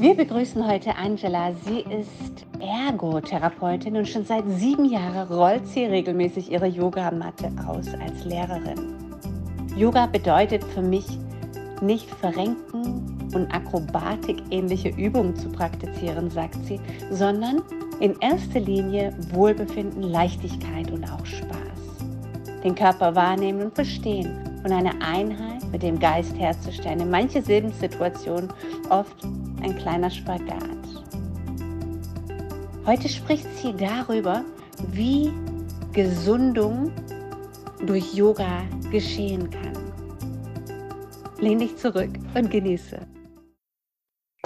Wir begrüßen heute Angela. Sie ist Ergotherapeutin und schon seit sieben Jahren rollt sie regelmäßig ihre Yogamatte aus als Lehrerin. Yoga bedeutet für mich nicht verrenken und akrobatikähnliche Übungen zu praktizieren, sagt sie, sondern in erster Linie Wohlbefinden, Leichtigkeit und auch Spaß. Den Körper wahrnehmen und verstehen und eine Einheit mit dem Geist herzustellen. In manchen Lebenssituationen oft ein kleiner Spagat. Heute spricht sie darüber, wie Gesundung durch Yoga geschehen kann. Lehn dich zurück und genieße.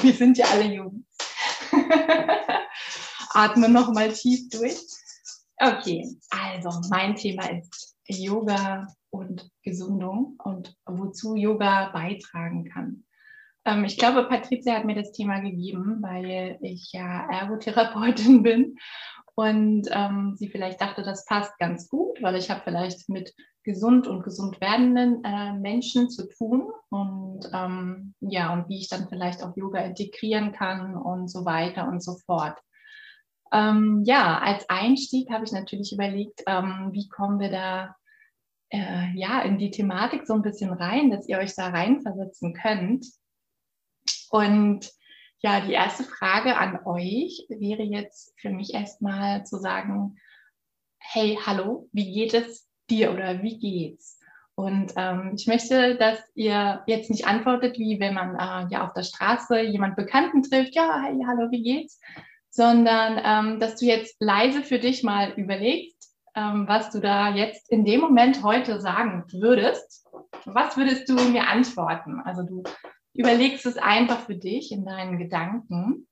Wir sind ja alle Jungs. Atme nochmal tief durch. Okay, also mein Thema ist Yoga und Gesundung und wozu Yoga beitragen kann. Ähm, ich glaube, Patricia hat mir das Thema gegeben, weil ich ja Ergotherapeutin bin und ähm, sie vielleicht dachte, das passt ganz gut, weil ich habe vielleicht mit gesund und gesund werdenden äh, Menschen zu tun und ähm, ja, und wie ich dann vielleicht auch Yoga integrieren kann und so weiter und so fort. Ähm, ja, als Einstieg habe ich natürlich überlegt, ähm, wie kommen wir da äh, ja in die Thematik so ein bisschen rein, dass ihr euch da reinversetzen könnt. Und ja, die erste Frage an euch wäre jetzt für mich erstmal zu sagen, hey, hallo, wie geht es dir oder wie geht's? Und ähm, ich möchte, dass ihr jetzt nicht antwortet, wie wenn man äh, ja auf der Straße jemand Bekannten trifft, ja, hey, hallo, wie geht's? Sondern ähm, dass du jetzt leise für dich mal überlegst, ähm, was du da jetzt in dem Moment heute sagen würdest. Was würdest du mir antworten? Also du überlegst es einfach für dich in deinen Gedanken.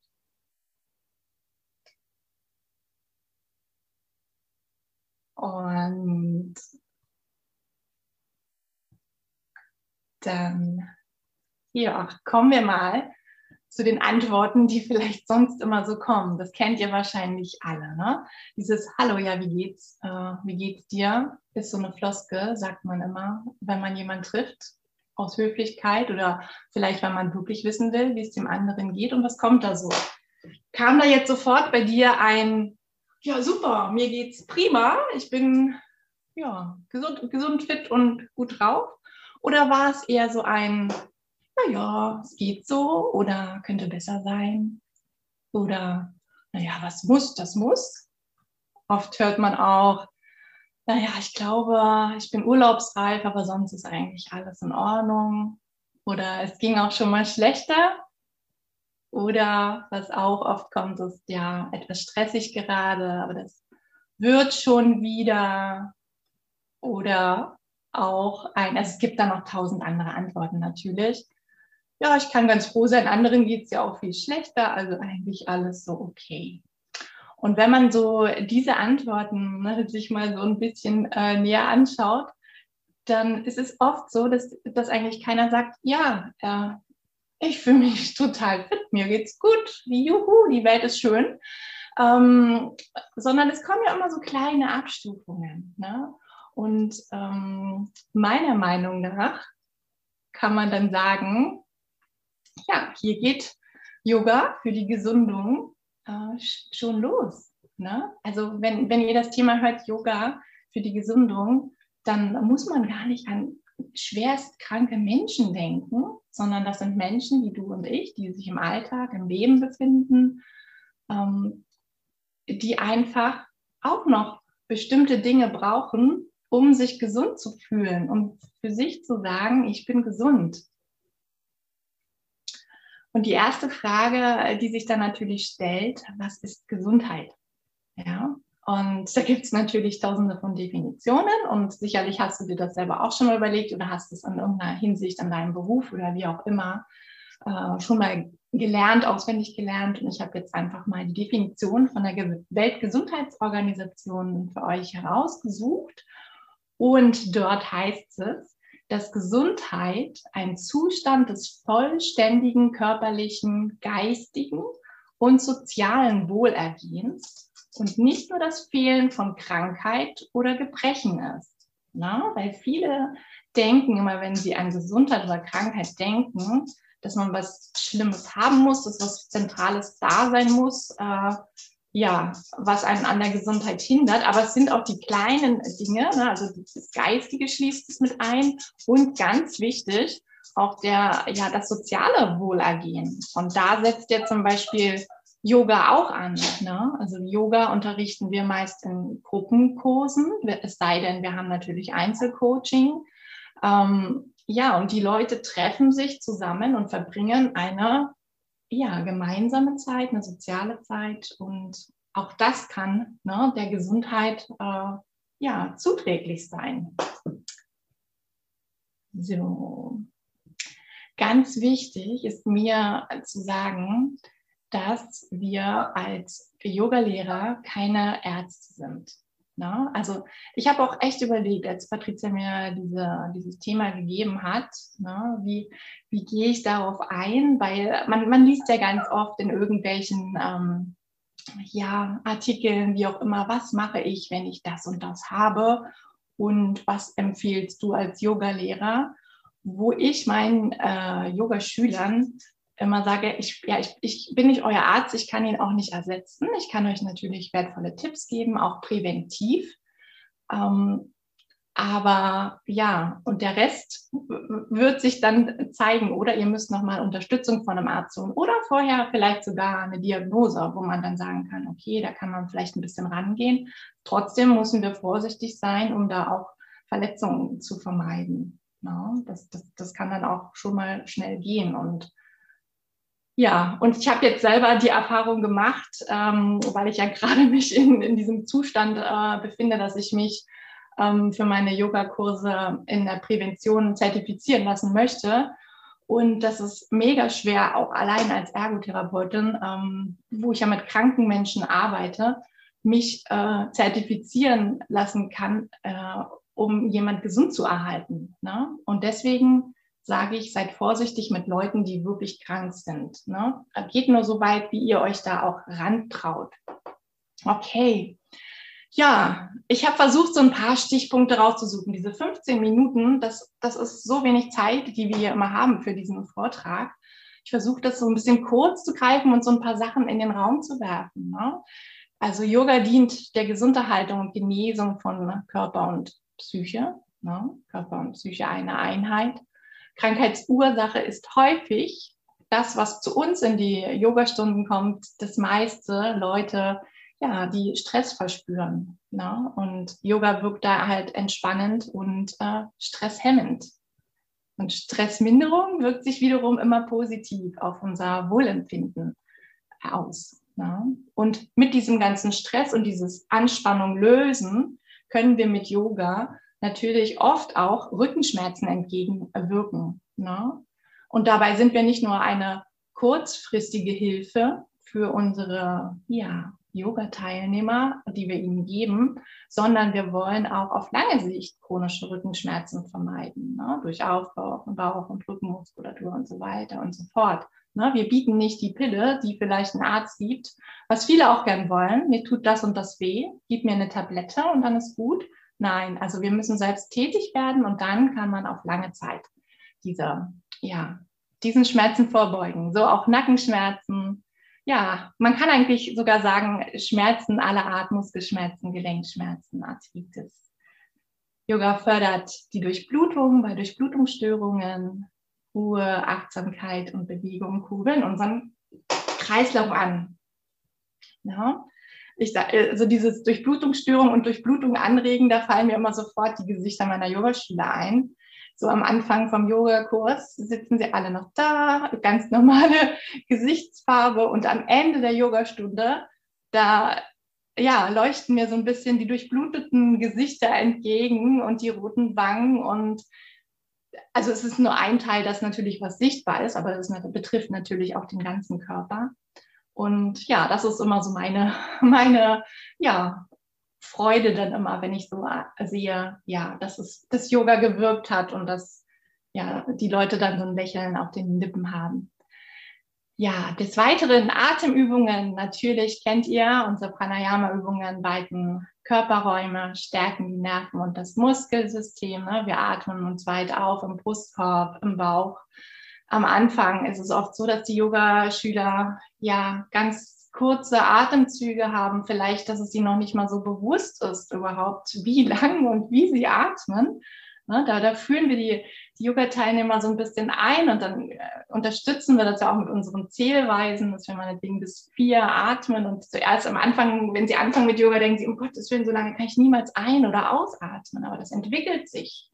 Und dann, ja, kommen wir mal zu den Antworten, die vielleicht sonst immer so kommen. Das kennt ihr wahrscheinlich alle. Ne? Dieses Hallo, ja, wie geht's? Äh, wie geht's dir? Ist so eine Floske, sagt man immer, wenn man jemanden trifft aus Höflichkeit oder vielleicht, weil man wirklich wissen will, wie es dem anderen geht und was kommt da so. Kam da jetzt sofort bei dir ein, ja super, mir geht's prima, ich bin ja, gesund, gesund, fit und gut drauf? Oder war es eher so ein, naja, es geht so oder könnte besser sein? Oder, naja, was muss, das muss? Oft hört man auch, naja, ich glaube, ich bin urlaubsreif, aber sonst ist eigentlich alles in Ordnung. Oder es ging auch schon mal schlechter. Oder was auch oft kommt, ist ja etwas stressig gerade, aber das wird schon wieder. Oder auch ein, also es gibt da noch tausend andere Antworten natürlich. Ja, ich kann ganz froh sein, anderen geht es ja auch viel schlechter, also eigentlich alles so okay. Und wenn man so diese Antworten ne, sich mal so ein bisschen äh, näher anschaut, dann ist es oft so, dass, dass eigentlich keiner sagt, ja, äh, ich fühle mich total fit, mir geht's gut, juhu, die Welt ist schön. Ähm, sondern es kommen ja immer so kleine Abstufungen. Ne? Und ähm, meiner Meinung nach kann man dann sagen, ja, hier geht Yoga für die Gesundung äh, schon los. Ne? Also wenn, wenn ihr das Thema hört, Yoga für die Gesundung, dann muss man gar nicht an schwerst kranke Menschen denken, sondern das sind Menschen wie du und ich, die sich im Alltag, im Leben befinden, ähm, die einfach auch noch bestimmte Dinge brauchen, um sich gesund zu fühlen, um für sich zu sagen, ich bin gesund. Und die erste Frage, die sich dann natürlich stellt, was ist Gesundheit? Ja, und da gibt es natürlich tausende von Definitionen und sicherlich hast du dir das selber auch schon mal überlegt oder hast es in irgendeiner Hinsicht an deinem Beruf oder wie auch immer äh, schon mal gelernt, auswendig gelernt. Und ich habe jetzt einfach mal die Definition von der Weltgesundheitsorganisation für euch herausgesucht. Und dort heißt es, dass Gesundheit ein Zustand des vollständigen körperlichen, geistigen und sozialen Wohlergehens und nicht nur das Fehlen von Krankheit oder Gebrechen ist. Na? Weil viele denken immer, wenn sie an Gesundheit oder Krankheit denken, dass man was Schlimmes haben muss, dass was Zentrales da sein muss, äh, ja, was einen an der Gesundheit hindert. Aber es sind auch die kleinen Dinge, ne? also das Geistige schließt es mit ein und ganz wichtig, auch der, ja, das soziale Wohlergehen. Und da setzt ja zum Beispiel Yoga auch an. Ne? Also Yoga unterrichten wir meist in Gruppenkursen, es sei denn, wir haben natürlich Einzelcoaching. Ähm, ja, und die Leute treffen sich zusammen und verbringen eine ja, gemeinsame Zeit, eine soziale Zeit und auch das kann ne, der Gesundheit äh, ja, zuträglich sein. So. Ganz wichtig ist mir zu sagen, dass wir als Yogalehrer keine Ärzte sind. Ne? Also ich habe auch echt überlegt, als Patricia mir diese, dieses Thema gegeben hat, ne? wie, wie gehe ich darauf ein, weil man, man liest ja ganz oft in irgendwelchen ähm, ja, Artikeln, wie auch immer, was mache ich, wenn ich das und das habe und was empfiehlst du als Yogalehrer, wo ich meinen äh, Yogaschülern immer sage, ich, ja, ich, ich bin nicht euer Arzt, ich kann ihn auch nicht ersetzen. Ich kann euch natürlich wertvolle Tipps geben, auch präventiv. Ähm, aber ja, und der Rest wird sich dann zeigen. Oder ihr müsst nochmal Unterstützung von einem Arzt holen. Oder vorher vielleicht sogar eine Diagnose, wo man dann sagen kann, okay, da kann man vielleicht ein bisschen rangehen. Trotzdem müssen wir vorsichtig sein, um da auch Verletzungen zu vermeiden. Ja, das, das, das kann dann auch schon mal schnell gehen. Und ja, und ich habe jetzt selber die Erfahrung gemacht, ähm, weil ich ja gerade mich in, in diesem Zustand äh, befinde, dass ich mich ähm, für meine Yogakurse in der Prävention zertifizieren lassen möchte. Und das ist mega schwer, auch allein als Ergotherapeutin, ähm, wo ich ja mit kranken Menschen arbeite, mich äh, zertifizieren lassen kann, äh, um jemand gesund zu erhalten. Ne? Und deswegen sage ich, seid vorsichtig mit Leuten, die wirklich krank sind. Ne? Geht nur so weit, wie ihr euch da auch rantraut. Okay. Ja, ich habe versucht, so ein paar Stichpunkte rauszusuchen. Diese 15 Minuten, das, das ist so wenig Zeit, die wir hier immer haben für diesen Vortrag. Ich versuche das so ein bisschen kurz zu greifen und so ein paar Sachen in den Raum zu werfen. Ne? Also Yoga dient der Gesunderhaltung und Genesung von Körper und Psyche. Ne? Körper und Psyche eine Einheit. Krankheitsursache ist häufig das, was zu uns in die Yogastunden kommt, das meiste Leute, ja, die Stress verspüren. Ne? Und Yoga wirkt da halt entspannend und äh, stresshemmend. Und Stressminderung wirkt sich wiederum immer positiv auf unser Wohlempfinden aus. Ne? Und mit diesem ganzen Stress und dieses Anspannung lösen, können wir mit Yoga natürlich oft auch Rückenschmerzen entgegenwirken. Ne? Und dabei sind wir nicht nur eine kurzfristige Hilfe für unsere ja, Yoga-Teilnehmer, die wir ihnen geben, sondern wir wollen auch auf lange Sicht chronische Rückenschmerzen vermeiden, ne? durch Aufbau von Bauch- und Rückenmuskulatur und so weiter und so fort. Ne? Wir bieten nicht die Pille, die vielleicht ein Arzt gibt, was viele auch gern wollen. Mir tut das und das weh, gib mir eine Tablette und dann ist gut, Nein, also wir müssen selbst tätig werden und dann kann man auf lange Zeit diese, ja, diesen Schmerzen vorbeugen. So auch Nackenschmerzen. Ja, man kann eigentlich sogar sagen, Schmerzen aller Art, Muskelschmerzen, Gelenkschmerzen, Arthritis. Yoga fördert die Durchblutung bei Durchblutungsstörungen, Ruhe, Achtsamkeit und Bewegung kurbeln unseren Kreislauf an. Ja, ich also dieses Durchblutungsstörung und Durchblutung anregen, da fallen mir immer sofort die Gesichter meiner Yogaschüler ein. So am Anfang vom Yogakurs sitzen sie alle noch da, ganz normale Gesichtsfarbe und am Ende der Yogastunde, da ja, leuchten mir so ein bisschen die durchbluteten Gesichter entgegen und die roten Wangen und also es ist nur ein Teil, das natürlich was sichtbar ist, aber das betrifft natürlich auch den ganzen Körper. Und ja, das ist immer so meine, meine ja, Freude dann immer, wenn ich so sehe, ja, dass es das Yoga gewirkt hat und dass ja, die Leute dann so ein Lächeln auf den Lippen haben. Ja, des Weiteren Atemübungen. Natürlich kennt ihr unsere Pranayama-Übungen, weiten Körperräume, stärken die Nerven und das Muskelsystem. Ne? Wir atmen uns weit auf im Brustkorb, im Bauch am Anfang ist es oft so, dass die Yoga-Schüler ja ganz kurze Atemzüge haben, vielleicht, dass es ihnen noch nicht mal so bewusst ist überhaupt, wie lang und wie sie atmen. Ne, da, da führen wir die, die Yoga-Teilnehmer so ein bisschen ein und dann äh, unterstützen wir das ja auch mit unseren Zählweisen, dass wir meinetwegen bis vier atmen und zuerst am Anfang, wenn sie anfangen mit Yoga, denken sie, um Gottes Willen, so lange kann ich niemals ein- oder ausatmen, aber das entwickelt sich.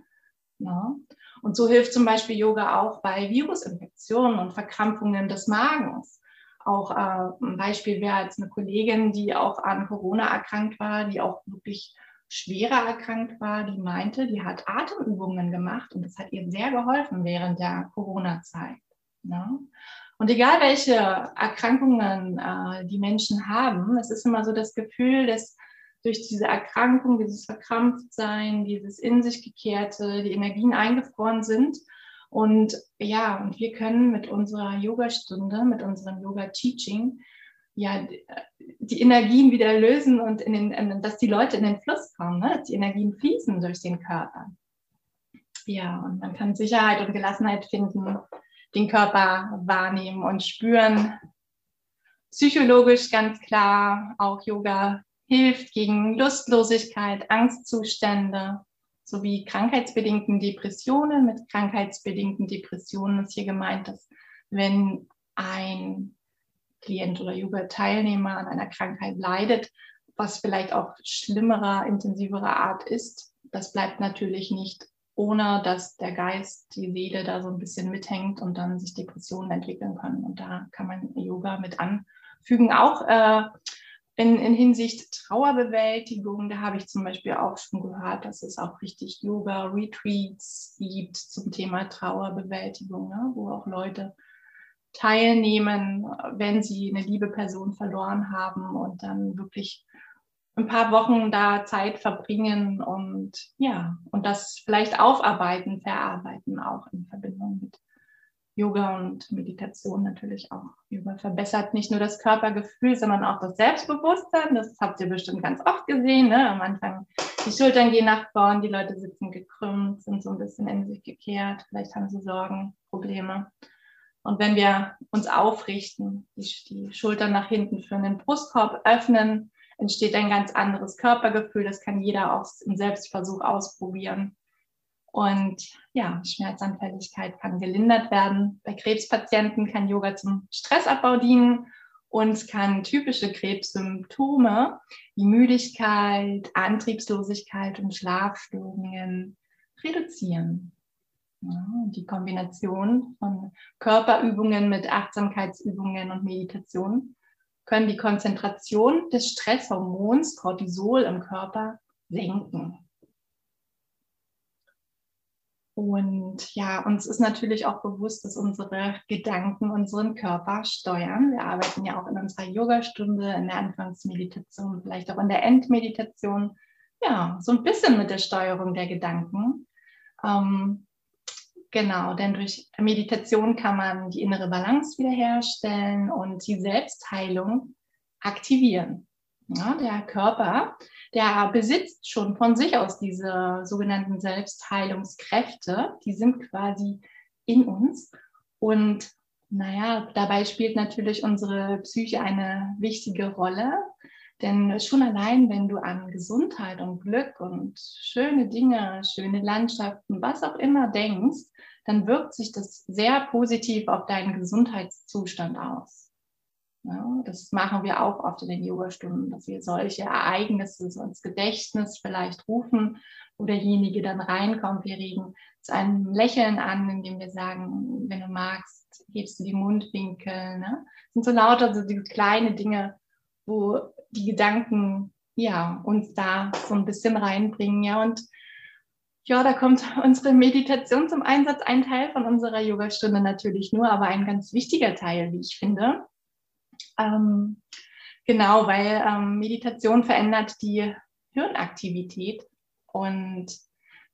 Ne? Und so hilft zum Beispiel Yoga auch bei Virusinfektionen und Verkrampfungen des Magens. Auch äh, ein Beispiel wäre jetzt eine Kollegin, die auch an Corona erkrankt war, die auch wirklich schwerer erkrankt war, die meinte, die hat Atemübungen gemacht und das hat ihr sehr geholfen während der Corona-Zeit. Ne? Und egal welche Erkrankungen äh, die Menschen haben, es ist immer so das Gefühl, dass durch diese Erkrankung, dieses Verkrampftsein, dieses in sich gekehrte, die Energien eingefroren sind. Und ja, und wir können mit unserer Yogastunde, mit unserem Yoga-Teaching, ja, die Energien wieder lösen und in den, dass die Leute in den Fluss kommen, ne? die Energien fließen durch den Körper. Ja, und man kann Sicherheit und Gelassenheit finden, den Körper wahrnehmen und spüren. Psychologisch ganz klar, auch Yoga hilft gegen Lustlosigkeit, Angstzustände sowie krankheitsbedingten Depressionen. Mit krankheitsbedingten Depressionen ist hier gemeint, dass wenn ein Klient oder Yoga-Teilnehmer an einer Krankheit leidet, was vielleicht auch schlimmerer, intensiverer Art ist. Das bleibt natürlich nicht, ohne dass der Geist, die Seele da so ein bisschen mithängt und dann sich Depressionen entwickeln können. Und da kann man Yoga mit anfügen. Auch äh, in, in Hinsicht Trauerbewältigung, da habe ich zum Beispiel auch schon gehört, dass es auch richtig Yoga-Retreats gibt zum Thema Trauerbewältigung, ne? wo auch Leute teilnehmen, wenn sie eine liebe Person verloren haben und dann wirklich ein paar Wochen da Zeit verbringen und ja, und das vielleicht aufarbeiten, verarbeiten, auch in Verbindung mit Yoga und Meditation natürlich auch. Yoga verbessert nicht nur das Körpergefühl, sondern auch das Selbstbewusstsein. Das habt ihr bestimmt ganz oft gesehen. Ne? Am Anfang, die Schultern gehen nach vorn, die Leute sitzen gekrümmt, sind so ein bisschen in sich gekehrt. Vielleicht haben sie Sorgen, Probleme. Und wenn wir uns aufrichten, die, die Schultern nach hinten führen, den Brustkorb öffnen, entsteht ein ganz anderes Körpergefühl. Das kann jeder auch im Selbstversuch ausprobieren. Und ja, Schmerzanfälligkeit kann gelindert werden. Bei Krebspatienten kann Yoga zum Stressabbau dienen und kann typische Krebssymptome wie Müdigkeit, Antriebslosigkeit und Schlafstörungen reduzieren. Ja, die Kombination von Körperübungen mit Achtsamkeitsübungen und Meditation können die Konzentration des Stresshormons Cortisol im Körper senken. Und ja, uns ist natürlich auch bewusst, dass unsere Gedanken unseren Körper steuern. Wir arbeiten ja auch in unserer Yogastunde, in der Anfangsmeditation, vielleicht auch in der Endmeditation, ja, so ein bisschen mit der Steuerung der Gedanken. Ähm, Genau, denn durch Meditation kann man die innere Balance wiederherstellen und die Selbstheilung aktivieren. Ja, der Körper, der besitzt schon von sich aus diese sogenannten Selbstheilungskräfte, die sind quasi in uns. Und naja, dabei spielt natürlich unsere Psyche eine wichtige Rolle. Denn schon allein, wenn du an Gesundheit und Glück und schöne Dinge, schöne Landschaften, was auch immer denkst, dann wirkt sich das sehr positiv auf deinen Gesundheitszustand aus. Ja, das machen wir auch oft in den Yogastunden, dass wir solche Ereignisse so ins Gedächtnis vielleicht rufen, wo derjenige dann reinkommt. Wir regen zu einem Lächeln an, indem wir sagen, wenn du magst, hebst du die Mundwinkel. Ne? Das sind so lauter so diese kleine Dinge, wo die Gedanken ja, uns da so ein bisschen reinbringen. Ja, und ja, da kommt unsere Meditation zum Einsatz. Ein Teil von unserer Yogastunde natürlich nur, aber ein ganz wichtiger Teil, wie ich finde. Ähm, genau, weil ähm, Meditation verändert die Hirnaktivität und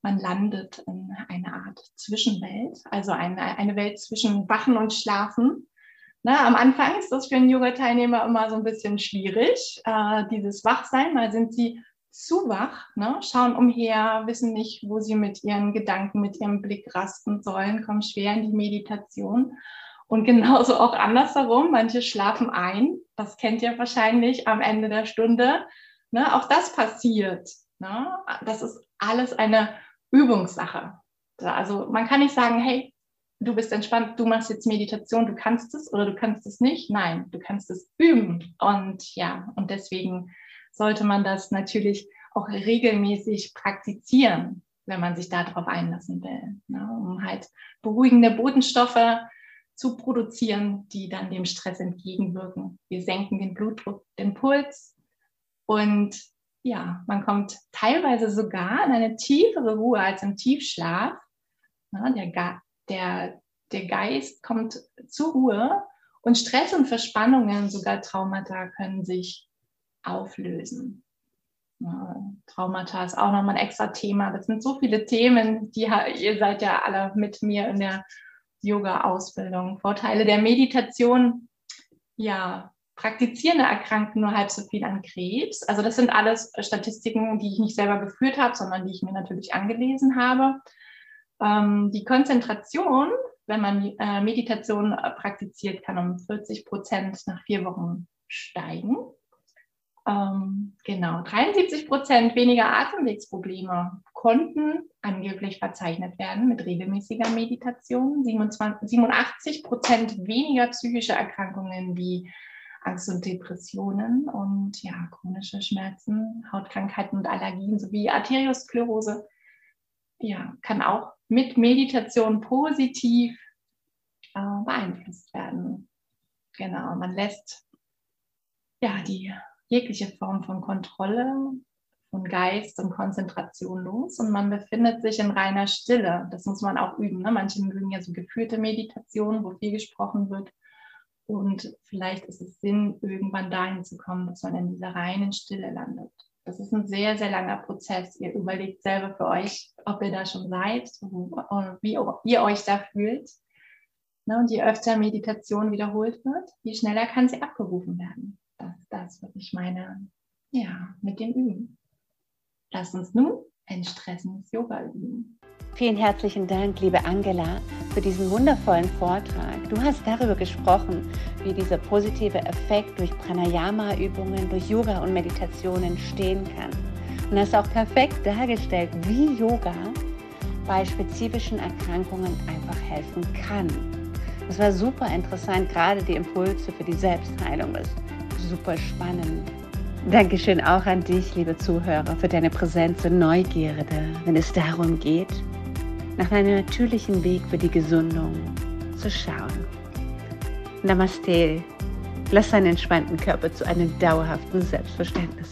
man landet in eine Art Zwischenwelt, also eine, eine Welt zwischen Wachen und Schlafen. Na, am Anfang ist das für einen Yoga-Teilnehmer immer so ein bisschen schwierig, äh, dieses Wachsein. Mal sind sie zu wach, ne? schauen umher, wissen nicht, wo sie mit ihren Gedanken, mit ihrem Blick rasten sollen, kommen schwer in die Meditation. Und genauso auch andersherum, manche schlafen ein, das kennt ihr wahrscheinlich am Ende der Stunde. Ne? Auch das passiert. Ne? Das ist alles eine Übungssache. Also man kann nicht sagen, hey, du bist entspannt, du machst jetzt Meditation, du kannst es oder du kannst es nicht. Nein, du kannst es üben. Und ja, und deswegen sollte man das natürlich auch regelmäßig praktizieren, wenn man sich darauf einlassen will, ne? um halt beruhigende Botenstoffe zu produzieren, die dann dem Stress entgegenwirken. Wir senken den Blutdruck, den Puls und ja, man kommt teilweise sogar in eine tiefere Ruhe als im Tiefschlaf. Ja, der, der, der Geist kommt zur Ruhe und Stress und Verspannungen, sogar Traumata, können sich auflösen. Traumata ist auch nochmal ein extra Thema. Das sind so viele Themen, die ihr seid ja alle mit mir in der Yoga-Ausbildung. Vorteile der Meditation, ja, Praktizierende erkranken nur halb so viel an Krebs. Also das sind alles Statistiken, die ich nicht selber geführt habe, sondern die ich mir natürlich angelesen habe. Ähm, die Konzentration, wenn man äh, Meditation praktiziert, kann um 40 Prozent nach vier Wochen steigen. Ähm, genau, 73 Prozent weniger Atemwegsprobleme konnten angeblich verzeichnet werden mit regelmäßiger Meditation. 27, 87 Prozent weniger psychische Erkrankungen wie Angst und Depressionen und ja, chronische Schmerzen, Hautkrankheiten und Allergien sowie Arteriosklerose. Ja, kann auch mit Meditation positiv äh, beeinflusst werden. Genau, man lässt ja die jegliche Form von Kontrolle, von Geist und Konzentration los und man befindet sich in reiner Stille. Das muss man auch üben. Ne? Manche mögen ja so geführte Meditationen, wo viel gesprochen wird. Und vielleicht ist es Sinn, irgendwann dahin zu kommen, dass man in dieser reinen Stille landet. Das ist ein sehr, sehr langer Prozess. Ihr überlegt selber für euch, ob ihr da schon seid, wie ihr euch da fühlt. Ne? Und je öfter Meditation wiederholt wird, je schneller kann sie abgerufen werden. Das ist das, was ich meine, ja, mit dem Üben. Lass uns nun ein stressendes Yoga üben. Vielen herzlichen Dank, liebe Angela, für diesen wundervollen Vortrag. Du hast darüber gesprochen, wie dieser positive Effekt durch Pranayama-Übungen, durch Yoga und Meditation entstehen kann. Und hast auch perfekt dargestellt, wie Yoga bei spezifischen Erkrankungen einfach helfen kann. Das war super interessant, gerade die Impulse für die Selbstheilung ist super spannend. Dankeschön auch an dich, liebe Zuhörer, für deine Präsenz und Neugierde, wenn es darum geht, nach einem natürlichen Weg für die Gesundung zu schauen. Namaste. Lass deinen entspannten Körper zu einem dauerhaften Selbstverständnis.